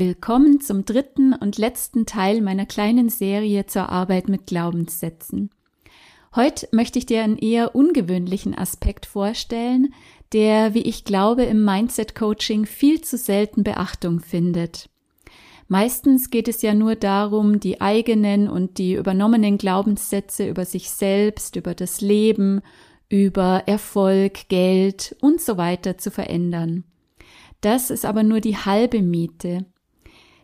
Willkommen zum dritten und letzten Teil meiner kleinen Serie zur Arbeit mit Glaubenssätzen. Heute möchte ich dir einen eher ungewöhnlichen Aspekt vorstellen, der, wie ich glaube, im Mindset Coaching viel zu selten Beachtung findet. Meistens geht es ja nur darum, die eigenen und die übernommenen Glaubenssätze über sich selbst, über das Leben, über Erfolg, Geld und so weiter zu verändern. Das ist aber nur die halbe Miete.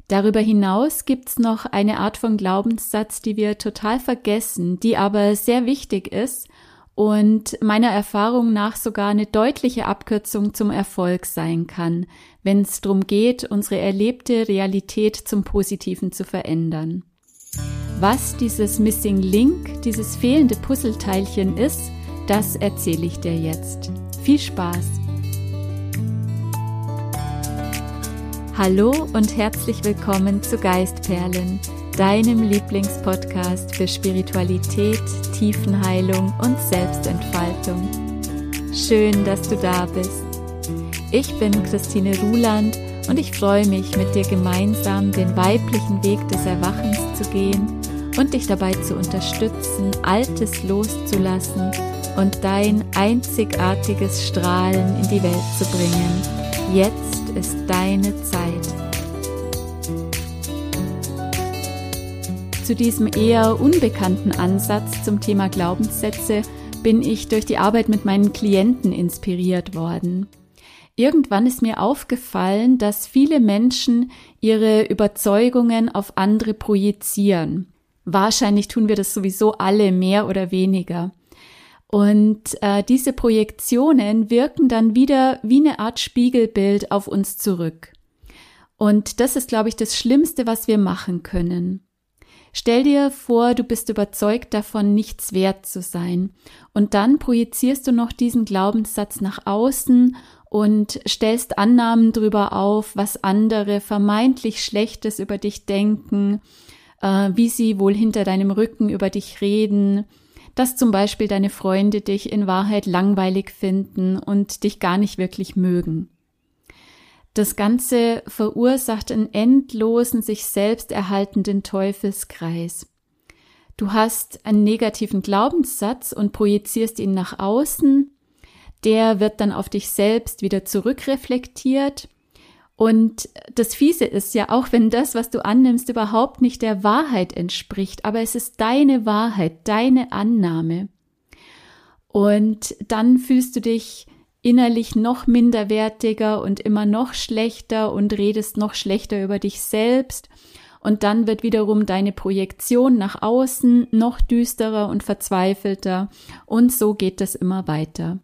Darüber hinaus gibt's noch eine Art von Glaubenssatz, die wir total vergessen, die aber sehr wichtig ist und meiner Erfahrung nach sogar eine deutliche Abkürzung zum Erfolg sein kann, wenn es darum geht, unsere erlebte Realität zum Positiven zu verändern. Was dieses Missing Link, dieses fehlende Puzzleteilchen ist, das erzähle ich dir jetzt. Viel Spaß! Hallo und herzlich willkommen zu Geistperlen deinem Lieblingspodcast für Spiritualität, Tiefenheilung und Selbstentfaltung. Schön, dass du da bist. Ich bin Christine Ruland und ich freue mich, mit dir gemeinsam den weiblichen Weg des Erwachens zu gehen und dich dabei zu unterstützen, Altes loszulassen und dein einzigartiges Strahlen in die Welt zu bringen. Jetzt ist deine Zeit. Zu diesem eher unbekannten Ansatz zum Thema Glaubenssätze bin ich durch die Arbeit mit meinen Klienten inspiriert worden. Irgendwann ist mir aufgefallen, dass viele Menschen ihre Überzeugungen auf andere projizieren. Wahrscheinlich tun wir das sowieso alle mehr oder weniger. Und äh, diese Projektionen wirken dann wieder wie eine Art Spiegelbild auf uns zurück. Und das ist, glaube ich, das Schlimmste, was wir machen können. Stell dir vor, du bist überzeugt davon, nichts wert zu sein. Und dann projizierst du noch diesen Glaubenssatz nach außen und stellst Annahmen darüber auf, was andere vermeintlich Schlechtes über dich denken, äh, wie sie wohl hinter deinem Rücken über dich reden, dass zum Beispiel deine Freunde dich in Wahrheit langweilig finden und dich gar nicht wirklich mögen. Das Ganze verursacht einen endlosen, sich selbst erhaltenden Teufelskreis. Du hast einen negativen Glaubenssatz und projizierst ihn nach außen. Der wird dann auf dich selbst wieder zurückreflektiert. Und das Fiese ist ja, auch wenn das, was du annimmst, überhaupt nicht der Wahrheit entspricht, aber es ist deine Wahrheit, deine Annahme. Und dann fühlst du dich innerlich noch minderwertiger und immer noch schlechter und redest noch schlechter über dich selbst. Und dann wird wiederum deine Projektion nach außen noch düsterer und verzweifelter. Und so geht es immer weiter.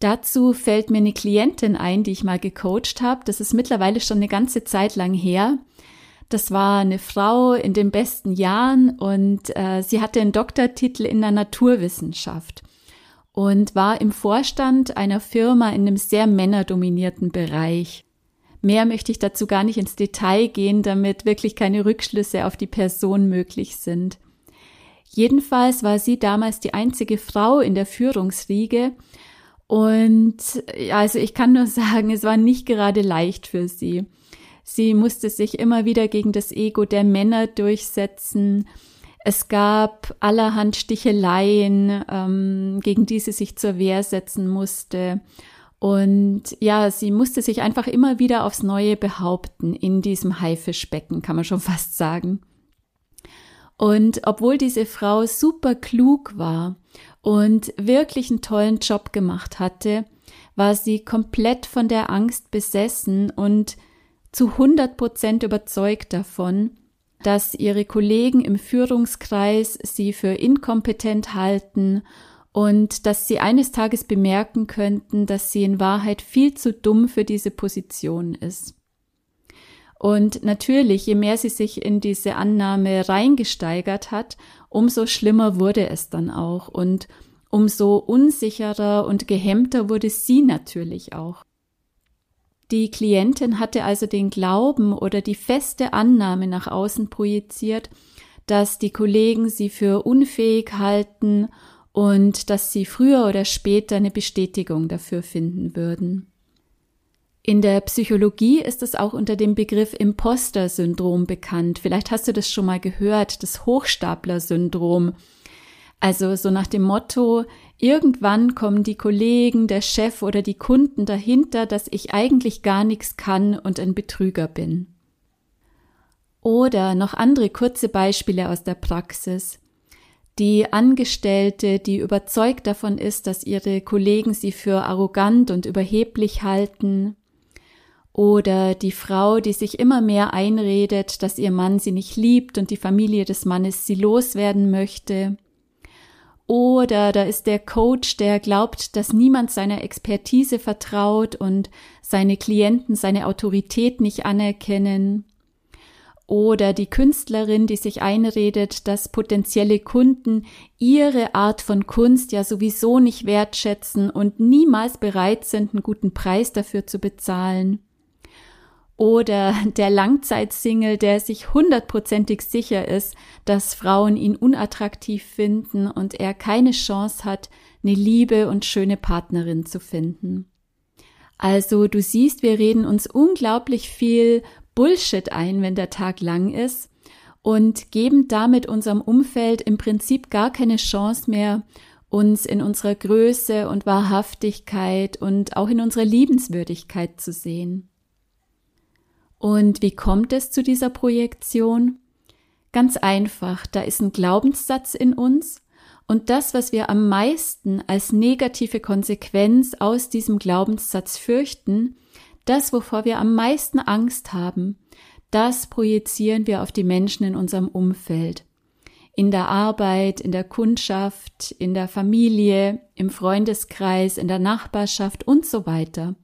Dazu fällt mir eine Klientin ein, die ich mal gecoacht habe. Das ist mittlerweile schon eine ganze Zeit lang her. Das war eine Frau in den besten Jahren und äh, sie hatte einen Doktortitel in der Naturwissenschaft und war im Vorstand einer Firma in einem sehr männerdominierten Bereich. Mehr möchte ich dazu gar nicht ins Detail gehen, damit wirklich keine Rückschlüsse auf die Person möglich sind. Jedenfalls war sie damals die einzige Frau in der Führungsriege und also ich kann nur sagen, es war nicht gerade leicht für sie. Sie musste sich immer wieder gegen das Ego der Männer durchsetzen es gab allerhand Sticheleien, ähm, gegen die sie sich zur Wehr setzen musste. Und ja, sie musste sich einfach immer wieder aufs Neue behaupten in diesem Haifischbecken, kann man schon fast sagen. Und obwohl diese Frau super klug war und wirklich einen tollen Job gemacht hatte, war sie komplett von der Angst besessen und zu 100 Prozent überzeugt davon, dass ihre Kollegen im Führungskreis sie für inkompetent halten und dass sie eines Tages bemerken könnten, dass sie in Wahrheit viel zu dumm für diese Position ist. Und natürlich, je mehr sie sich in diese Annahme reingesteigert hat, umso schlimmer wurde es dann auch und umso unsicherer und gehemmter wurde sie natürlich auch. Die Klientin hatte also den Glauben oder die feste Annahme nach außen projiziert, dass die Kollegen sie für unfähig halten und dass sie früher oder später eine Bestätigung dafür finden würden. In der Psychologie ist es auch unter dem Begriff Imposter-Syndrom bekannt. Vielleicht hast du das schon mal gehört, das Hochstapler-Syndrom. Also so nach dem Motto, irgendwann kommen die Kollegen, der Chef oder die Kunden dahinter, dass ich eigentlich gar nichts kann und ein Betrüger bin. Oder noch andere kurze Beispiele aus der Praxis. Die Angestellte, die überzeugt davon ist, dass ihre Kollegen sie für arrogant und überheblich halten, oder die Frau, die sich immer mehr einredet, dass ihr Mann sie nicht liebt und die Familie des Mannes sie loswerden möchte. Oder da ist der Coach, der glaubt, dass niemand seiner Expertise vertraut und seine Klienten seine Autorität nicht anerkennen. Oder die Künstlerin, die sich einredet, dass potenzielle Kunden ihre Art von Kunst ja sowieso nicht wertschätzen und niemals bereit sind, einen guten Preis dafür zu bezahlen. Oder der Langzeitsingle, der sich hundertprozentig sicher ist, dass Frauen ihn unattraktiv finden und er keine Chance hat, eine liebe und schöne Partnerin zu finden. Also du siehst, wir reden uns unglaublich viel Bullshit ein, wenn der Tag lang ist und geben damit unserem Umfeld im Prinzip gar keine Chance mehr, uns in unserer Größe und Wahrhaftigkeit und auch in unserer Liebenswürdigkeit zu sehen. Und wie kommt es zu dieser Projektion? Ganz einfach, da ist ein Glaubenssatz in uns und das, was wir am meisten als negative Konsequenz aus diesem Glaubenssatz fürchten, das, wovor wir am meisten Angst haben, das projizieren wir auf die Menschen in unserem Umfeld. In der Arbeit, in der Kundschaft, in der Familie, im Freundeskreis, in der Nachbarschaft und so weiter.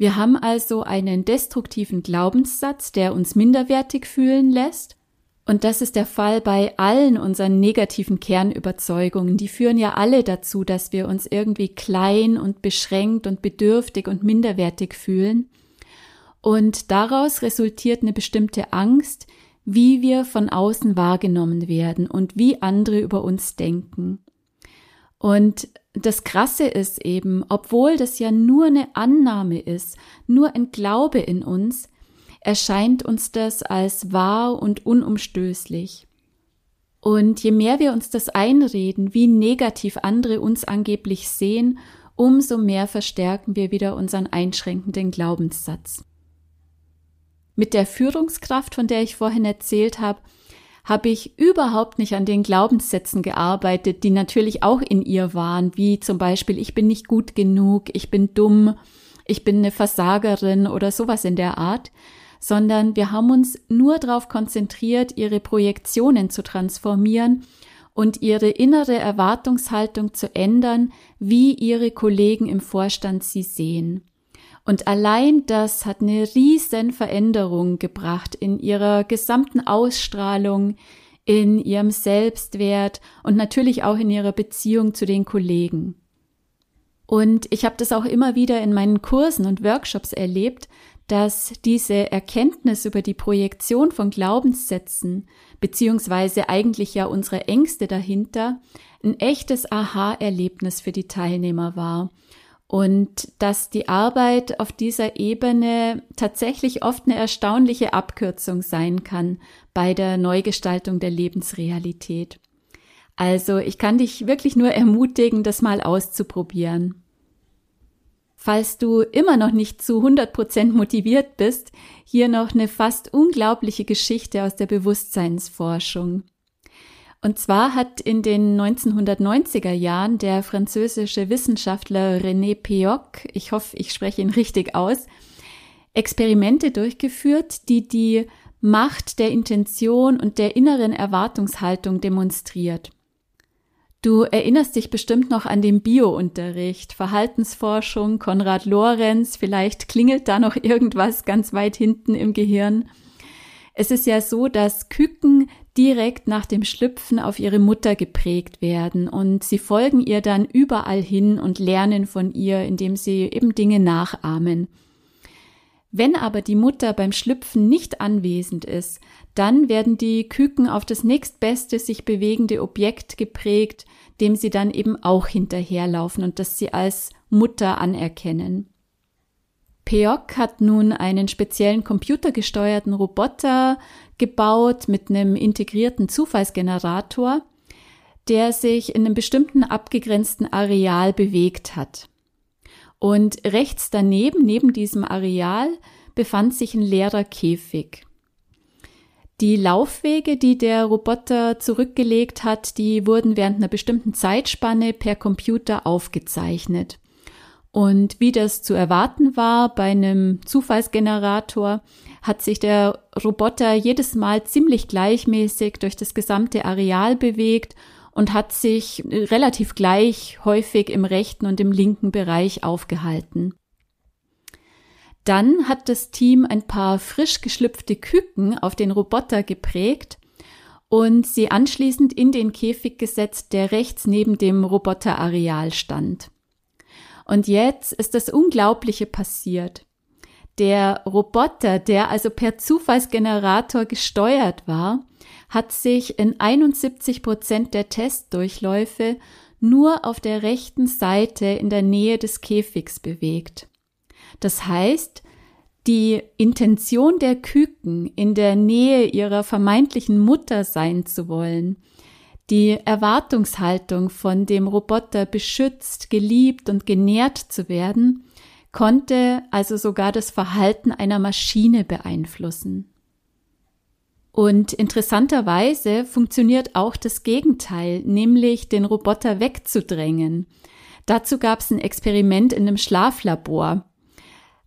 Wir haben also einen destruktiven Glaubenssatz, der uns minderwertig fühlen lässt. Und das ist der Fall bei allen unseren negativen Kernüberzeugungen. Die führen ja alle dazu, dass wir uns irgendwie klein und beschränkt und bedürftig und minderwertig fühlen. Und daraus resultiert eine bestimmte Angst, wie wir von außen wahrgenommen werden und wie andere über uns denken. Und das Krasse ist eben, obwohl das ja nur eine Annahme ist, nur ein Glaube in uns, erscheint uns das als wahr und unumstößlich. Und je mehr wir uns das einreden, wie negativ andere uns angeblich sehen, umso mehr verstärken wir wieder unseren einschränkenden Glaubenssatz. Mit der Führungskraft, von der ich vorhin erzählt habe, habe ich überhaupt nicht an den Glaubenssätzen gearbeitet, die natürlich auch in ihr waren, wie zum Beispiel ich bin nicht gut genug, ich bin dumm, ich bin eine Versagerin oder sowas in der Art, sondern wir haben uns nur darauf konzentriert, ihre Projektionen zu transformieren und ihre innere Erwartungshaltung zu ändern, wie ihre Kollegen im Vorstand sie sehen. Und allein das hat eine riesen Veränderung gebracht in ihrer gesamten Ausstrahlung, in ihrem Selbstwert und natürlich auch in ihrer Beziehung zu den Kollegen. Und ich habe das auch immer wieder in meinen Kursen und Workshops erlebt, dass diese Erkenntnis über die Projektion von Glaubenssätzen, beziehungsweise eigentlich ja unsere Ängste dahinter, ein echtes Aha-Erlebnis für die Teilnehmer war und dass die Arbeit auf dieser Ebene tatsächlich oft eine erstaunliche Abkürzung sein kann bei der Neugestaltung der Lebensrealität. Also ich kann dich wirklich nur ermutigen, das mal auszuprobieren. Falls du immer noch nicht zu 100 Prozent motiviert bist, hier noch eine fast unglaubliche Geschichte aus der Bewusstseinsforschung. Und zwar hat in den 1990er Jahren der französische Wissenschaftler René Pioc, ich hoffe, ich spreche ihn richtig aus, Experimente durchgeführt, die die Macht der Intention und der inneren Erwartungshaltung demonstriert. Du erinnerst dich bestimmt noch an den Bio-Unterricht, Verhaltensforschung, Konrad Lorenz, vielleicht klingelt da noch irgendwas ganz weit hinten im Gehirn. Es ist ja so, dass Küken direkt nach dem Schlüpfen auf ihre Mutter geprägt werden und sie folgen ihr dann überall hin und lernen von ihr, indem sie eben Dinge nachahmen. Wenn aber die Mutter beim Schlüpfen nicht anwesend ist, dann werden die Küken auf das nächstbeste sich bewegende Objekt geprägt, dem sie dann eben auch hinterherlaufen und das sie als Mutter anerkennen. Peok hat nun einen speziellen computergesteuerten Roboter gebaut mit einem integrierten Zufallsgenerator, der sich in einem bestimmten abgegrenzten Areal bewegt hat. Und rechts daneben, neben diesem Areal, befand sich ein leerer Käfig. Die Laufwege, die der Roboter zurückgelegt hat, die wurden während einer bestimmten Zeitspanne per Computer aufgezeichnet. Und wie das zu erwarten war bei einem Zufallsgenerator, hat sich der Roboter jedes Mal ziemlich gleichmäßig durch das gesamte Areal bewegt und hat sich relativ gleich häufig im rechten und im linken Bereich aufgehalten. Dann hat das Team ein paar frisch geschlüpfte Küken auf den Roboter geprägt und sie anschließend in den Käfig gesetzt, der rechts neben dem Roboterareal stand. Und jetzt ist das Unglaubliche passiert. Der Roboter, der also per Zufallsgenerator gesteuert war, hat sich in 71 Prozent der Testdurchläufe nur auf der rechten Seite in der Nähe des Käfigs bewegt. Das heißt, die Intention der Küken, in der Nähe ihrer vermeintlichen Mutter sein zu wollen, die Erwartungshaltung von dem Roboter beschützt, geliebt und genährt zu werden, konnte also sogar das Verhalten einer Maschine beeinflussen. Und interessanterweise funktioniert auch das Gegenteil, nämlich den Roboter wegzudrängen. Dazu gab es ein Experiment in einem Schlaflabor.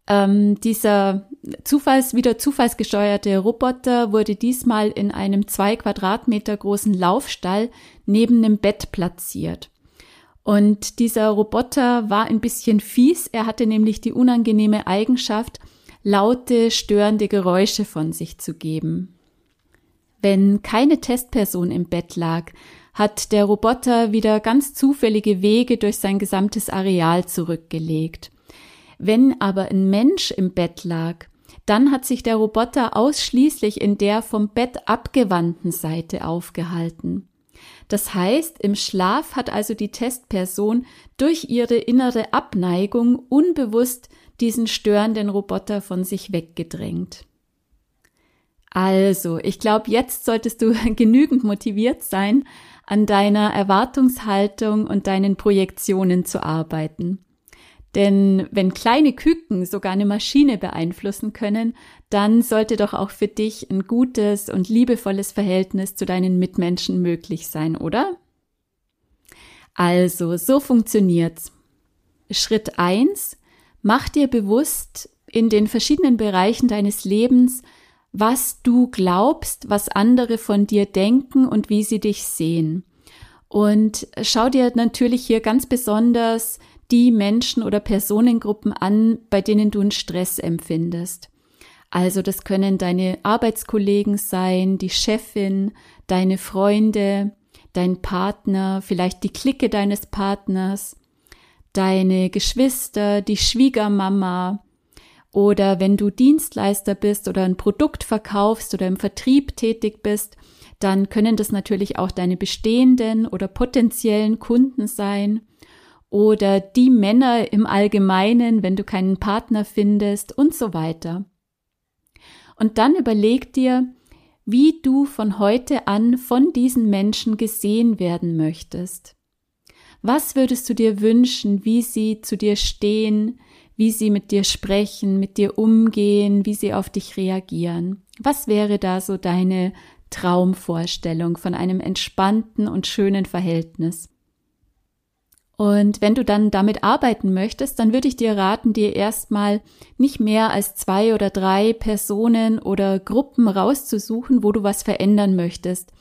Ähm, dieser Zufalls, wieder zufallsgesteuerte Roboter wurde diesmal in einem zwei Quadratmeter großen Laufstall neben einem Bett platziert. Und dieser Roboter war ein bisschen fies. Er hatte nämlich die unangenehme Eigenschaft, laute, störende Geräusche von sich zu geben. Wenn keine Testperson im Bett lag, hat der Roboter wieder ganz zufällige Wege durch sein gesamtes Areal zurückgelegt. Wenn aber ein Mensch im Bett lag, dann hat sich der Roboter ausschließlich in der vom Bett abgewandten Seite aufgehalten. Das heißt, im Schlaf hat also die Testperson durch ihre innere Abneigung unbewusst diesen störenden Roboter von sich weggedrängt. Also, ich glaube, jetzt solltest du genügend motiviert sein, an deiner Erwartungshaltung und deinen Projektionen zu arbeiten. Denn wenn kleine Küken sogar eine Maschine beeinflussen können, dann sollte doch auch für dich ein gutes und liebevolles Verhältnis zu deinen Mitmenschen möglich sein, oder? Also, so funktioniert's. Schritt eins: Mach dir bewusst in den verschiedenen Bereichen deines Lebens, was du glaubst, was andere von dir denken und wie sie dich sehen. Und schau dir natürlich hier ganz besonders die Menschen oder Personengruppen an, bei denen du einen Stress empfindest. Also das können deine Arbeitskollegen sein, die Chefin, deine Freunde, dein Partner, vielleicht die Clique deines Partners, deine Geschwister, die Schwiegermama oder wenn du Dienstleister bist oder ein Produkt verkaufst oder im Vertrieb tätig bist, dann können das natürlich auch deine bestehenden oder potenziellen Kunden sein oder die Männer im Allgemeinen, wenn du keinen Partner findest und so weiter. Und dann überleg dir, wie du von heute an von diesen Menschen gesehen werden möchtest. Was würdest du dir wünschen, wie sie zu dir stehen, wie sie mit dir sprechen, mit dir umgehen, wie sie auf dich reagieren? Was wäre da so deine Traumvorstellung von einem entspannten und schönen Verhältnis? Und wenn du dann damit arbeiten möchtest, dann würde ich dir raten, dir erstmal nicht mehr als zwei oder drei Personen oder Gruppen rauszusuchen, wo du was verändern möchtest.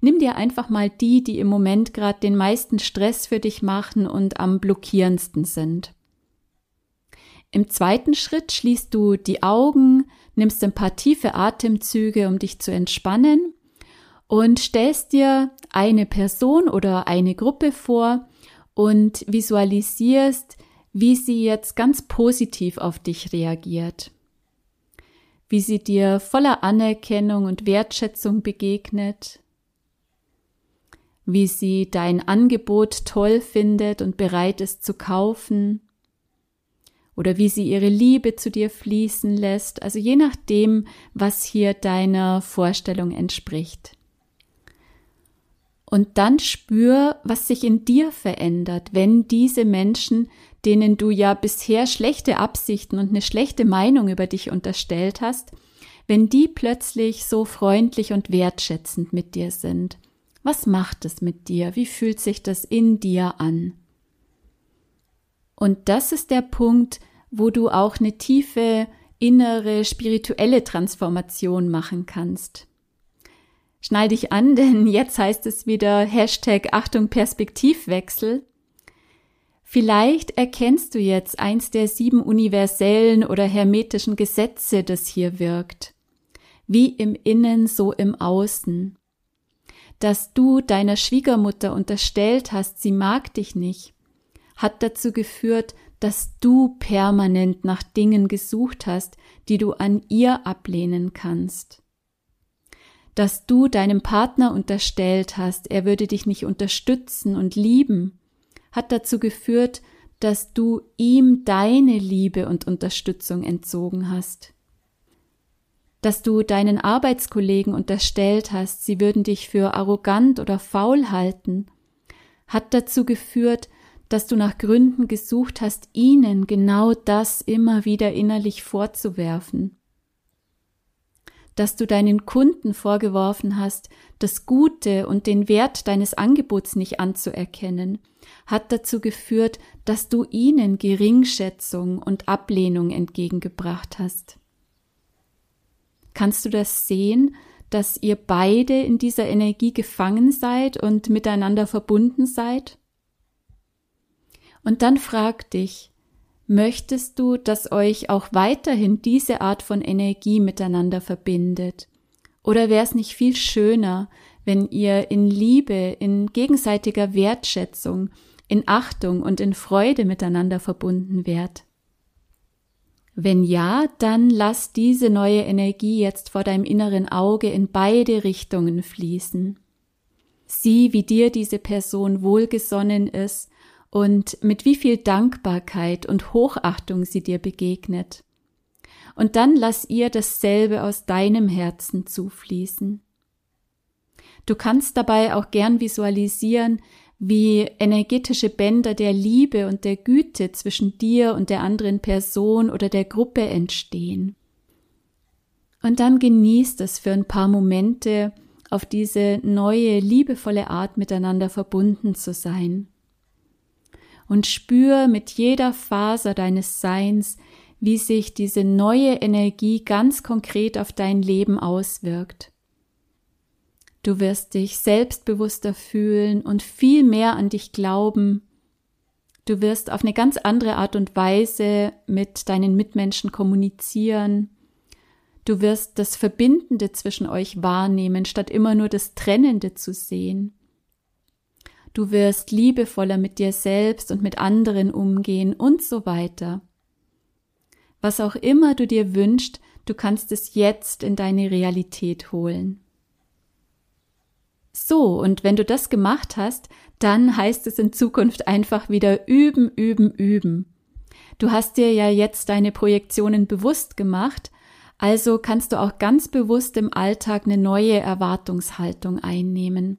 Nimm dir einfach mal die, die im Moment gerade den meisten Stress für dich machen und am blockierendsten sind. Im zweiten Schritt schließt du die Augen, nimmst ein paar tiefe Atemzüge, um dich zu entspannen und stellst dir eine Person oder eine Gruppe vor, und visualisierst, wie sie jetzt ganz positiv auf dich reagiert, wie sie dir voller Anerkennung und Wertschätzung begegnet, wie sie dein Angebot toll findet und bereit ist zu kaufen, oder wie sie ihre Liebe zu dir fließen lässt, also je nachdem, was hier deiner Vorstellung entspricht. Und dann spür, was sich in dir verändert, wenn diese Menschen, denen du ja bisher schlechte Absichten und eine schlechte Meinung über dich unterstellt hast, wenn die plötzlich so freundlich und wertschätzend mit dir sind. Was macht es mit dir? Wie fühlt sich das in dir an? Und das ist der Punkt, wo du auch eine tiefe innere spirituelle Transformation machen kannst. Schnall dich an, denn jetzt heißt es wieder Hashtag Achtung Perspektivwechsel. Vielleicht erkennst du jetzt eins der sieben universellen oder hermetischen Gesetze, das hier wirkt. Wie im Innen, so im Außen. Dass du deiner Schwiegermutter unterstellt hast, sie mag dich nicht, hat dazu geführt, dass du permanent nach Dingen gesucht hast, die du an ihr ablehnen kannst. Dass du deinem Partner unterstellt hast, er würde dich nicht unterstützen und lieben, hat dazu geführt, dass du ihm deine Liebe und Unterstützung entzogen hast. Dass du deinen Arbeitskollegen unterstellt hast, sie würden dich für arrogant oder faul halten, hat dazu geführt, dass du nach Gründen gesucht hast, ihnen genau das immer wieder innerlich vorzuwerfen. Dass du deinen Kunden vorgeworfen hast, das Gute und den Wert deines Angebots nicht anzuerkennen, hat dazu geführt, dass du ihnen Geringschätzung und Ablehnung entgegengebracht hast. Kannst du das sehen, dass ihr beide in dieser Energie gefangen seid und miteinander verbunden seid? Und dann frag dich, möchtest du, dass euch auch weiterhin diese Art von Energie miteinander verbindet? Oder wäre es nicht viel schöner, wenn ihr in Liebe, in gegenseitiger Wertschätzung, in Achtung und in Freude miteinander verbunden wärt? Wenn ja, dann lass diese neue Energie jetzt vor deinem inneren Auge in beide Richtungen fließen. Sieh, wie dir diese Person wohlgesonnen ist und mit wie viel Dankbarkeit und Hochachtung sie dir begegnet. Und dann lass ihr dasselbe aus deinem Herzen zufließen. Du kannst dabei auch gern visualisieren, wie energetische Bänder der Liebe und der Güte zwischen dir und der anderen Person oder der Gruppe entstehen. Und dann genießt es für ein paar Momente, auf diese neue, liebevolle Art miteinander verbunden zu sein und spür mit jeder Faser deines Seins, wie sich diese neue Energie ganz konkret auf dein Leben auswirkt. Du wirst dich selbstbewusster fühlen und viel mehr an dich glauben. Du wirst auf eine ganz andere Art und Weise mit deinen Mitmenschen kommunizieren. Du wirst das Verbindende zwischen euch wahrnehmen, statt immer nur das Trennende zu sehen. Du wirst liebevoller mit dir selbst und mit anderen umgehen und so weiter. Was auch immer du dir wünschst, du kannst es jetzt in deine Realität holen. So, und wenn du das gemacht hast, dann heißt es in Zukunft einfach wieder üben, üben, üben. Du hast dir ja jetzt deine Projektionen bewusst gemacht, also kannst du auch ganz bewusst im Alltag eine neue Erwartungshaltung einnehmen.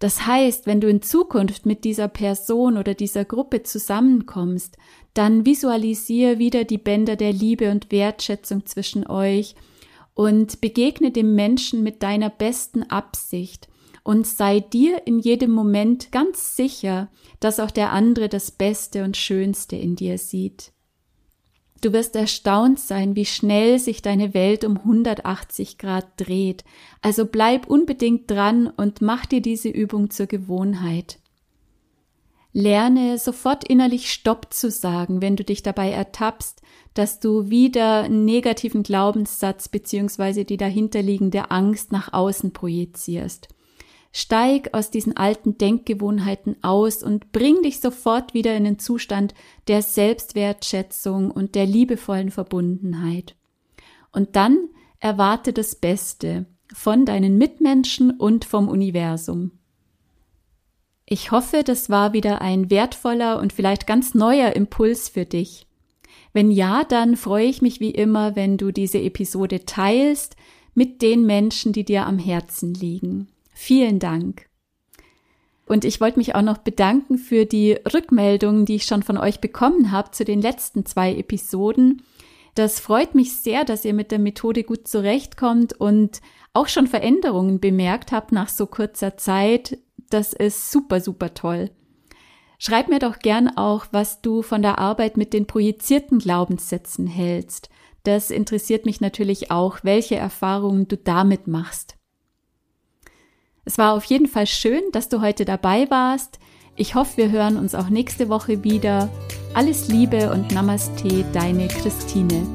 Das heißt, wenn du in Zukunft mit dieser Person oder dieser Gruppe zusammenkommst, dann visualisiere wieder die Bänder der Liebe und Wertschätzung zwischen euch und begegne dem Menschen mit deiner besten Absicht und sei dir in jedem Moment ganz sicher, dass auch der andere das Beste und Schönste in dir sieht. Du wirst erstaunt sein, wie schnell sich deine Welt um 180 Grad dreht. Also bleib unbedingt dran und mach dir diese Übung zur Gewohnheit. Lerne sofort innerlich Stopp zu sagen, wenn du dich dabei ertappst, dass du wieder einen negativen Glaubenssatz bzw. die dahinterliegende Angst nach außen projizierst. Steig aus diesen alten Denkgewohnheiten aus und bring dich sofort wieder in den Zustand der Selbstwertschätzung und der liebevollen Verbundenheit. Und dann erwarte das Beste von deinen Mitmenschen und vom Universum. Ich hoffe, das war wieder ein wertvoller und vielleicht ganz neuer Impuls für dich. Wenn ja, dann freue ich mich wie immer, wenn du diese Episode teilst mit den Menschen, die dir am Herzen liegen. Vielen Dank. Und ich wollte mich auch noch bedanken für die Rückmeldungen, die ich schon von euch bekommen habe zu den letzten zwei Episoden. Das freut mich sehr, dass ihr mit der Methode gut zurechtkommt und auch schon Veränderungen bemerkt habt nach so kurzer Zeit. Das ist super, super toll. Schreib mir doch gern auch, was du von der Arbeit mit den projizierten Glaubenssätzen hältst. Das interessiert mich natürlich auch, welche Erfahrungen du damit machst. Es war auf jeden Fall schön, dass du heute dabei warst. Ich hoffe, wir hören uns auch nächste Woche wieder. Alles Liebe und Namaste, deine Christine.